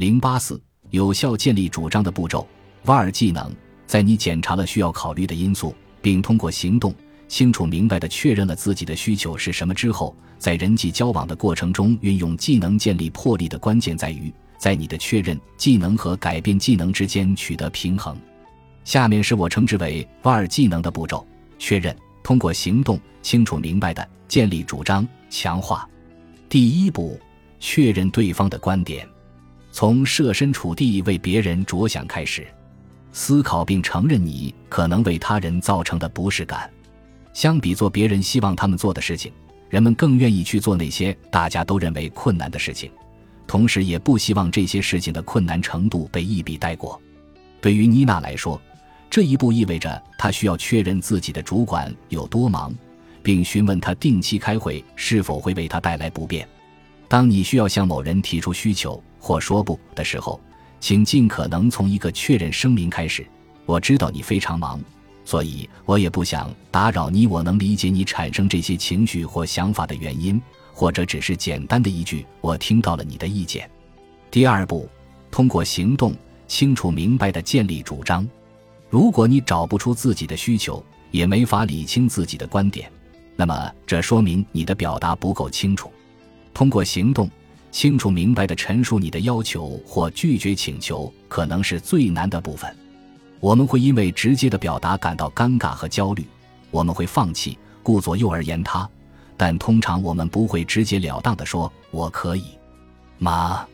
零八四有效建立主张的步骤。瓦尔技能，在你检查了需要考虑的因素，并通过行动清楚明白地确认了自己的需求是什么之后，在人际交往的过程中运用技能建立魄力的关键在于，在你的确认技能和改变技能之间取得平衡。下面是我称之为瓦尔技能的步骤：确认，通过行动清楚明白的建立主张，强化。第一步，确认对方的观点，从设身处地为别人着想开始。思考并承认你可能为他人造成的不适感。相比做别人希望他们做的事情，人们更愿意去做那些大家都认为困难的事情，同时也不希望这些事情的困难程度被一笔带过。对于妮娜来说，这一步意味着她需要确认自己的主管有多忙，并询问他定期开会是否会为他带来不便。当你需要向某人提出需求或说不的时候，请尽可能从一个确认声明开始。我知道你非常忙，所以我也不想打扰你。我能理解你产生这些情绪或想法的原因，或者只是简单的一句“我听到了你的意见”。第二步，通过行动清楚明白地建立主张。如果你找不出自己的需求，也没法理清自己的观点，那么这说明你的表达不够清楚。通过行动。清楚明白地陈述你的要求或拒绝请求，可能是最难的部分。我们会因为直接的表达感到尴尬和焦虑，我们会放弃，顾左右而言他。但通常我们不会直截了当地说“我可以吗”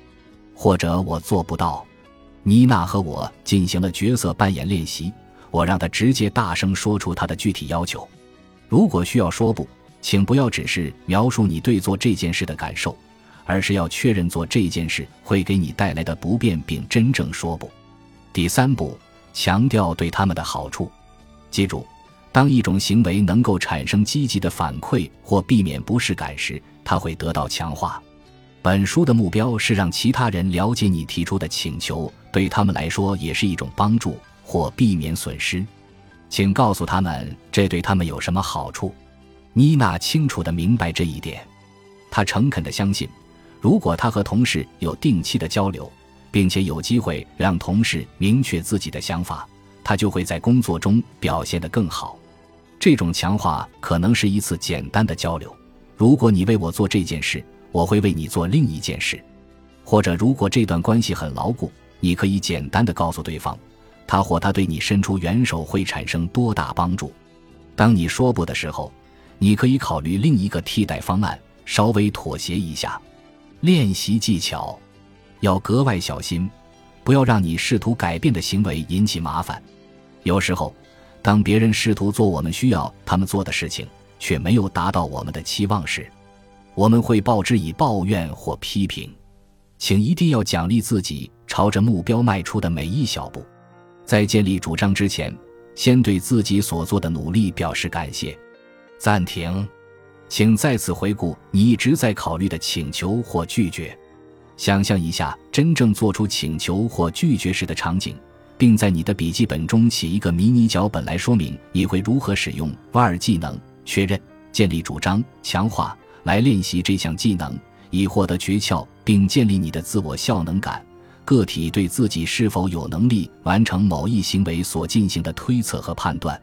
或者“我做不到”。妮娜和我进行了角色扮演练习，我让她直接大声说出她的具体要求。如果需要说不，请不要只是描述你对做这件事的感受。而是要确认做这件事会给你带来的不便，并真正说不。第三步，强调对他们的好处。记住，当一种行为能够产生积极的反馈或避免不适感时，它会得到强化。本书的目标是让其他人了解你提出的请求对他们来说也是一种帮助或避免损失。请告诉他们这对他们有什么好处。妮娜清楚地明白这一点，她诚恳地相信。如果他和同事有定期的交流，并且有机会让同事明确自己的想法，他就会在工作中表现得更好。这种强化可能是一次简单的交流。如果你为我做这件事，我会为你做另一件事。或者，如果这段关系很牢固，你可以简单的告诉对方，他或他对你伸出援手会产生多大帮助。当你说不的时候，你可以考虑另一个替代方案，稍微妥协一下。练习技巧，要格外小心，不要让你试图改变的行为引起麻烦。有时候，当别人试图做我们需要他们做的事情，却没有达到我们的期望时，我们会报之以抱怨或批评。请一定要奖励自己朝着目标迈出的每一小步。在建立主张之前，先对自己所做的努力表示感谢。暂停。请再次回顾你一直在考虑的请求或拒绝，想象一下真正做出请求或拒绝时的场景，并在你的笔记本中写一个迷你脚本来说明你会如何使用瓦尔技能确认、建立主张、强化来练习这项技能，以获得诀窍并建立你的自我效能感。个体对自己是否有能力完成某一行为所进行的推测和判断。